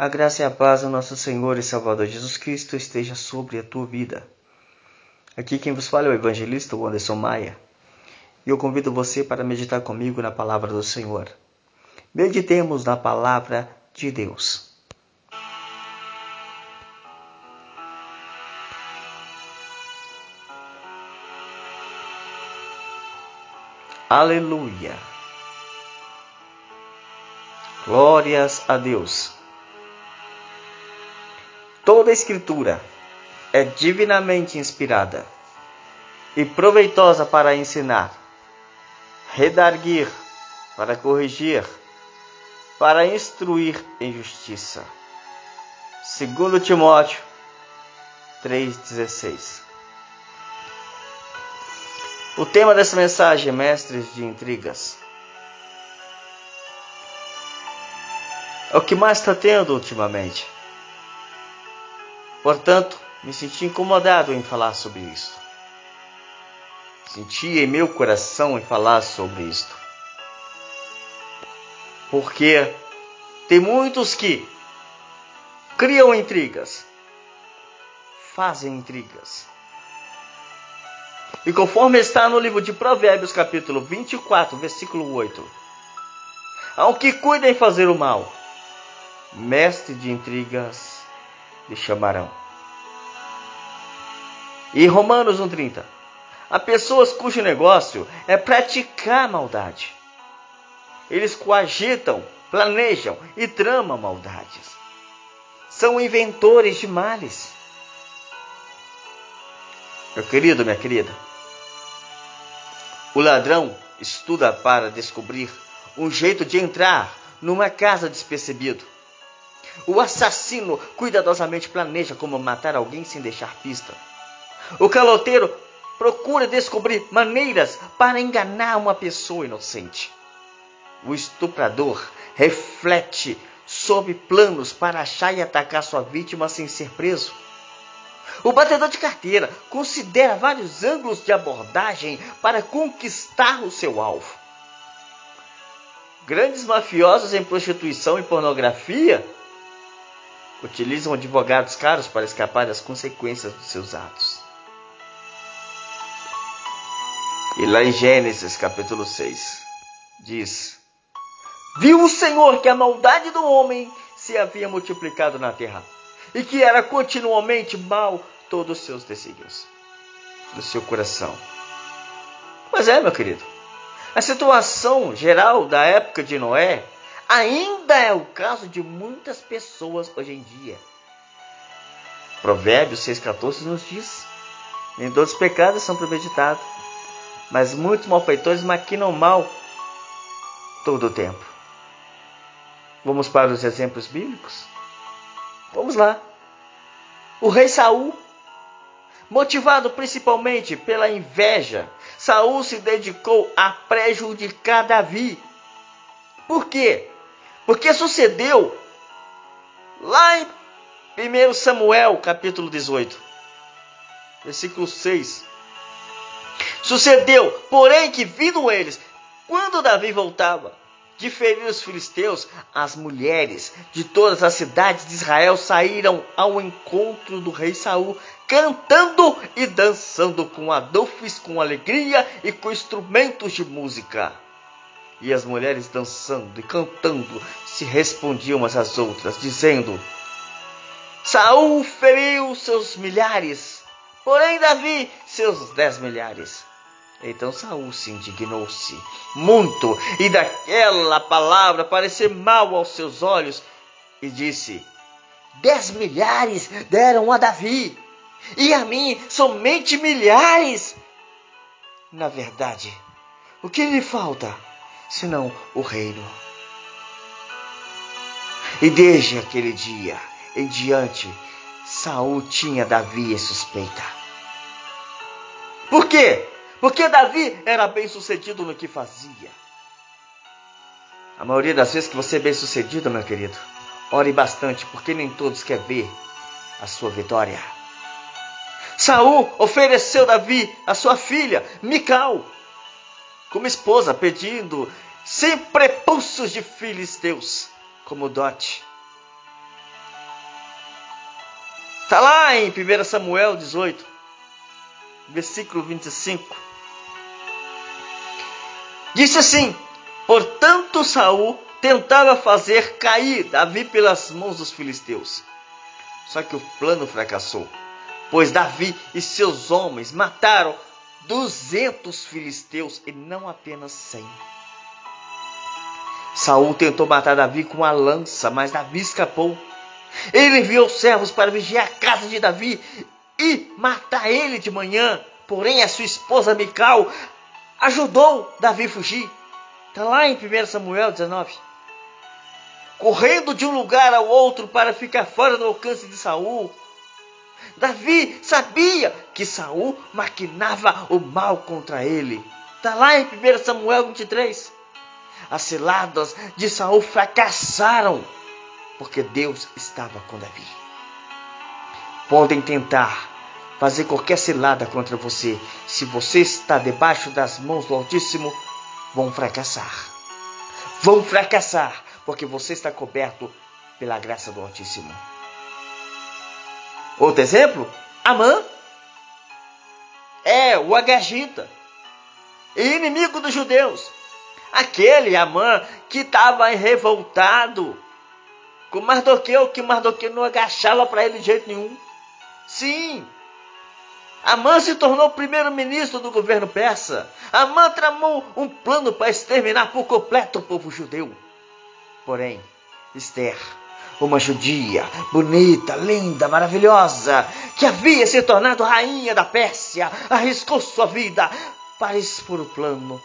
A graça e a paz do nosso Senhor e Salvador Jesus Cristo esteja sobre a tua vida. Aqui quem vos fala é o evangelista Anderson Maia. E eu convido você para meditar comigo na palavra do Senhor. Meditemos na palavra de Deus. Aleluia. Glórias a Deus. Toda a Escritura é divinamente inspirada e proveitosa para ensinar, redarguir, para corrigir, para instruir em justiça. Segundo Timóteo 3:16. O tema dessa mensagem mestres de intrigas. É o que mais está tendo ultimamente. Portanto, me senti incomodado em falar sobre isso. Senti em meu coração em falar sobre isto. Porque tem muitos que criam intrigas, fazem intrigas. E conforme está no livro de Provérbios, capítulo 24, versículo 8: Ao que cuida em fazer o mal, mestre de intrigas lhe chamarão. E Romanos 1,30. Há pessoas cujo negócio é praticar maldade. Eles coagitam, planejam e tramam maldades. São inventores de males. Meu querido, minha querida, o ladrão estuda para descobrir um jeito de entrar numa casa despercebido o assassino cuidadosamente planeja como matar alguém sem deixar pista. O caloteiro procura descobrir maneiras para enganar uma pessoa inocente. O estuprador reflete sobre planos para achar e atacar sua vítima sem ser preso. O batedor de carteira considera vários ângulos de abordagem para conquistar o seu alvo. Grandes mafiosos em prostituição e pornografia utilizam advogados caros para escapar das consequências dos seus atos. E lá em Gênesis capítulo 6, diz: Viu o Senhor que a maldade do homem se havia multiplicado na terra, e que era continuamente mal todos os seus desígnios do seu coração. Mas é, meu querido, a situação geral da época de Noé ainda é o caso de muitas pessoas hoje em dia. Provérbios 6,14 nos diz: Nem todos os pecados são premeditados, mas muitos malfeitores maquinam mal todo o tempo. Vamos para os exemplos bíblicos? Vamos lá. O rei Saul, motivado principalmente pela inveja, Saul se dedicou a prejudicar Davi. Por quê? Porque sucedeu lá em 1 Samuel, capítulo 18, versículo 6. Sucedeu, porém, que vindo eles, quando Davi voltava de ferir os filisteus, as mulheres de todas as cidades de Israel saíram ao encontro do rei Saul, cantando e dançando com adolfes, com alegria e com instrumentos de música. E as mulheres dançando e cantando se respondiam umas às outras, dizendo: Saul feriu seus milhares, porém Davi seus dez milhares. Então Saul se indignou-se muito, e daquela palavra pareceu mal aos seus olhos, e disse: Dez milhares deram a Davi, e a mim somente milhares. Na verdade, o que lhe falta? Senão o reino. E desde aquele dia em diante, Saul tinha Davi em suspeita. Por quê? Porque Davi era bem sucedido no que fazia. A maioria das vezes que você é bem sucedido, meu querido, ore bastante, porque nem todos querem ver a sua vitória. Saul ofereceu Davi a sua filha, Mical, como esposa, pedindo sem prepulsos de filisteus, como dote. Está lá em 1 Samuel 18, versículo 25. Disse assim: Portanto, Saul tentava fazer cair Davi pelas mãos dos filisteus. Só que o plano fracassou, pois Davi e seus homens mataram duzentos filisteus e não apenas cem. Saul tentou matar Davi com a lança, mas Davi escapou. Ele enviou servos para vigiar a casa de Davi e matar ele de manhã. Porém, a sua esposa Mical ajudou Davi a fugir. Está lá em 1 Samuel 19. Correndo de um lugar ao outro para ficar fora do alcance de Saul. Davi sabia que Saul maquinava o mal contra ele. Está lá em 1 Samuel 23. As ciladas de Saul fracassaram, porque Deus estava com Davi. Podem tentar fazer qualquer cilada contra você. Se você está debaixo das mãos do Altíssimo, vão fracassar. Vão fracassar, porque você está coberto pela graça do Altíssimo. Outro exemplo, Amã. É o Agagita, inimigo dos judeus. Aquele Amã que estava revoltado com Mardoqueu, que Mardoqueu não agachava para ele de jeito nenhum. Sim, Amã se tornou primeiro-ministro do governo persa. Amã tramou um plano para exterminar por completo o povo judeu. Porém, Esther, uma judia, bonita, linda, maravilhosa, que havia se tornado rainha da Pérsia, arriscou sua vida para expor o plano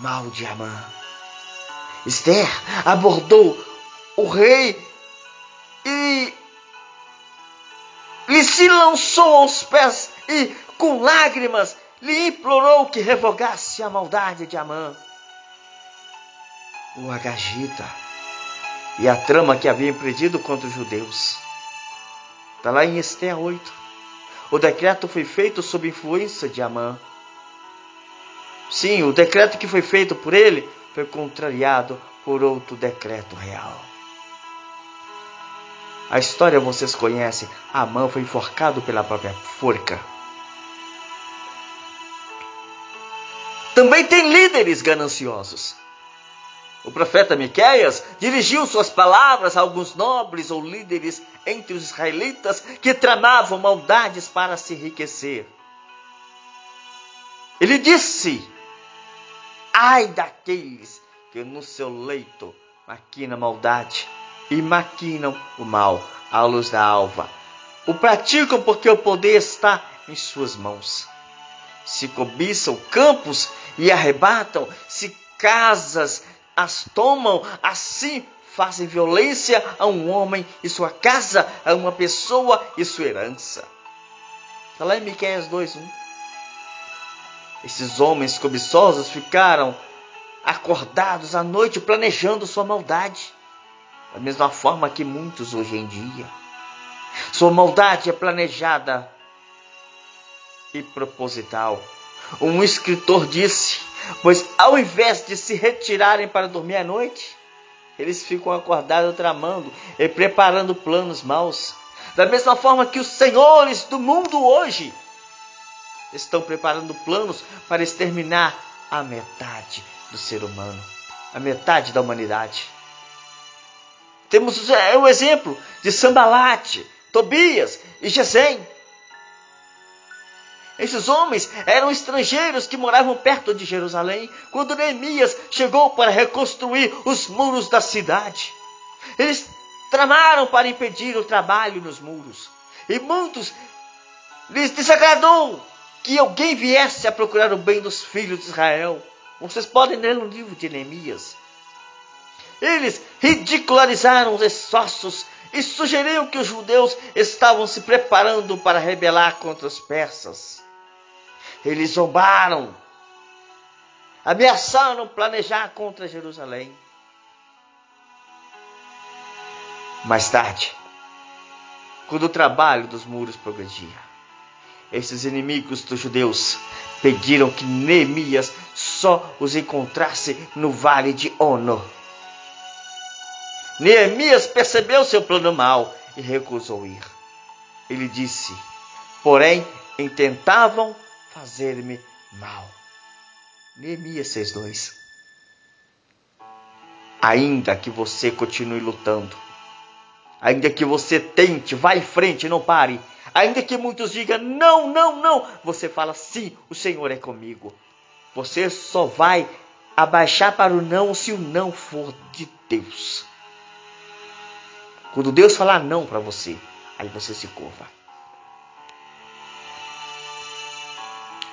mal de Amã. Esther abordou o rei e lhe se lançou aos pés e, com lágrimas, lhe implorou que revogasse a maldade de Amã. O Agagita e a trama que havia empreendido contra os judeus. Está lá em Esther 8. O decreto foi feito sob influência de Amã. Sim, o decreto que foi feito por ele foi contrariado por outro decreto real. A história vocês conhecem. Amã foi enforcado pela própria forca. Também tem líderes gananciosos. O profeta Miqueias dirigiu suas palavras a alguns nobres ou líderes entre os israelitas que tramavam maldades para se enriquecer. Ele disse: Ai daqueles que no seu leito maquina maldade e maquinam o mal à luz da alva. O praticam porque o poder está em suas mãos. Se cobiçam campos e arrebatam, se casas as tomam, assim fazem violência a um homem e sua casa, a uma pessoa e sua herança. Está lá em Miqueias 2:1. Esses homens cobiçosos ficaram acordados à noite planejando sua maldade da mesma forma que muitos hoje em dia. Sua maldade é planejada e proposital. Um escritor disse: Pois ao invés de se retirarem para dormir à noite, eles ficam acordados tramando e preparando planos maus. Da mesma forma que os senhores do mundo hoje estão preparando planos para exterminar a metade do ser humano, a metade da humanidade. Temos é, o exemplo de Sambalate, Tobias e Gesem. Esses homens eram estrangeiros que moravam perto de Jerusalém quando Neemias chegou para reconstruir os muros da cidade. Eles tramaram para impedir o trabalho nos muros. E muitos lhes desagradou que alguém viesse a procurar o bem dos filhos de Israel. Vocês podem ler no livro de Neemias. Eles ridicularizaram os esforços e sugeriram que os judeus estavam se preparando para rebelar contra os persas. Eles zombaram, ameaçaram planejar contra Jerusalém. Mais tarde, quando o trabalho dos muros progredia, esses inimigos dos judeus pediram que Neemias só os encontrasse no vale de Ono Neemias percebeu seu plano mal e recusou ir. ele disse: Porém, intentavam fazer-me mal. Neemias 6,2 Ainda que você continue lutando, ainda que você tente, vá em frente, não pare. Ainda que muitos digam não, não, não, você fala sim, o Senhor é comigo. Você só vai abaixar para o não se o não for de Deus. Quando Deus falar não para você, aí você se curva.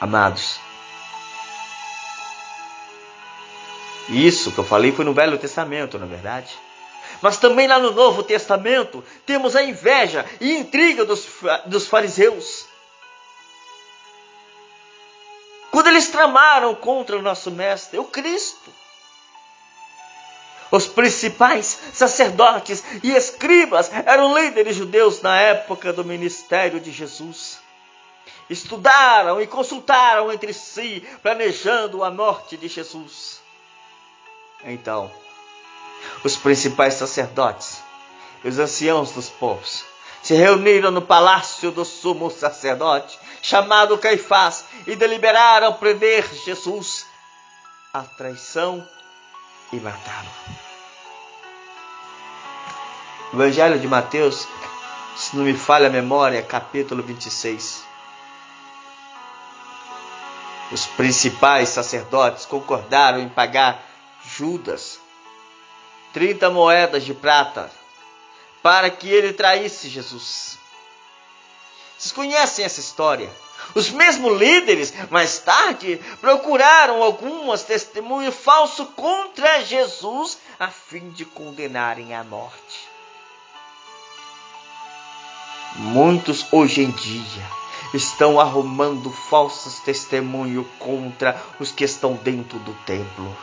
Amados, isso que eu falei foi no Velho Testamento, na é verdade. Mas também lá no Novo Testamento temos a inveja e intriga dos, dos fariseus. Quando eles tramaram contra o nosso Mestre, o Cristo. Os principais sacerdotes e escribas eram líderes judeus na época do ministério de Jesus. Estudaram e consultaram entre si, planejando a morte de Jesus. Então, os principais sacerdotes e os anciãos dos povos se reuniram no palácio do sumo sacerdote, chamado Caifás, e deliberaram prender Jesus à traição e matá-lo. Evangelho de Mateus, se não me falha a memória, capítulo 26. Os principais sacerdotes concordaram em pagar Judas 30 moedas de prata para que ele traísse Jesus. Vocês conhecem essa história? Os mesmos líderes, mais tarde, procuraram algumas testemunhos falsos contra Jesus a fim de condenarem à morte. Muitos hoje em dia estão arrumando falsos testemunhos contra os que estão dentro do templo.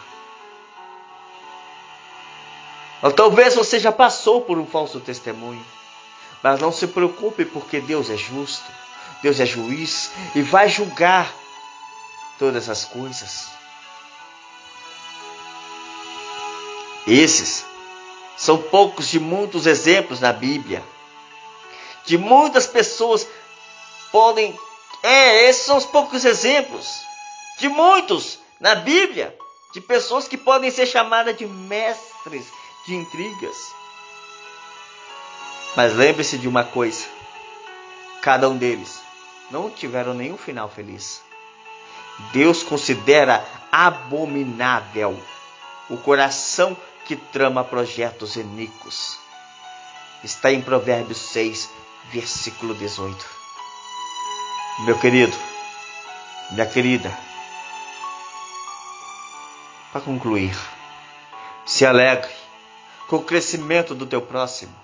Ou talvez você já passou por um falso testemunho. Mas não se preocupe, porque Deus é justo, Deus é juiz e vai julgar todas as coisas. Esses são poucos de muitos exemplos na Bíblia. De muitas pessoas podem. É, esses são os poucos exemplos. De muitos na Bíblia. De pessoas que podem ser chamadas de mestres de intrigas. Mas lembre-se de uma coisa: cada um deles não tiveram nenhum final feliz. Deus considera abominável o coração que trama projetos iníquos. Está em Provérbios 6, versículo 18. Meu querido, minha querida, para concluir, se alegre com o crescimento do teu próximo.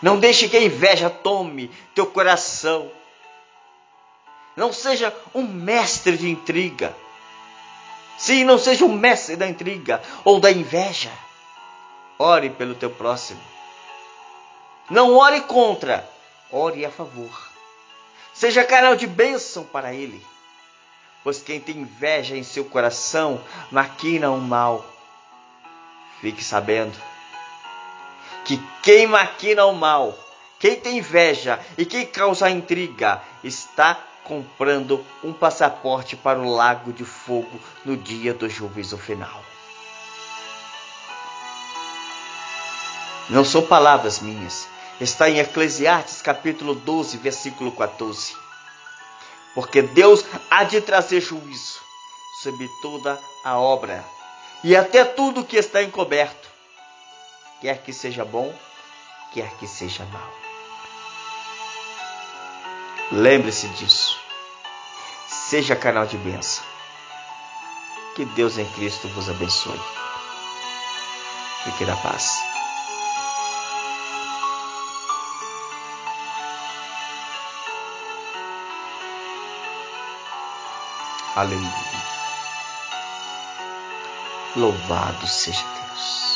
Não deixe que a inveja tome teu coração. Não seja um mestre de intriga. Sim, não seja um mestre da intriga ou da inveja. Ore pelo teu próximo. Não ore contra, ore a favor. Seja canal de bênção para ele. Pois quem tem inveja em seu coração maquina o um mal. Fique sabendo que quem maquina o mal, quem tem inveja e quem causa intriga está comprando um passaporte para o lago de fogo no dia do juízo final. Não são palavras minhas, está em Eclesiastes capítulo 12, versículo 14. Porque Deus há de trazer juízo sobre toda a obra e até tudo que está encoberto quer que seja bom, quer que seja mal. Lembre-se disso. Seja canal de bênção. Que Deus em Cristo vos abençoe. Fique na paz. Aleluia. Louvado seja Deus.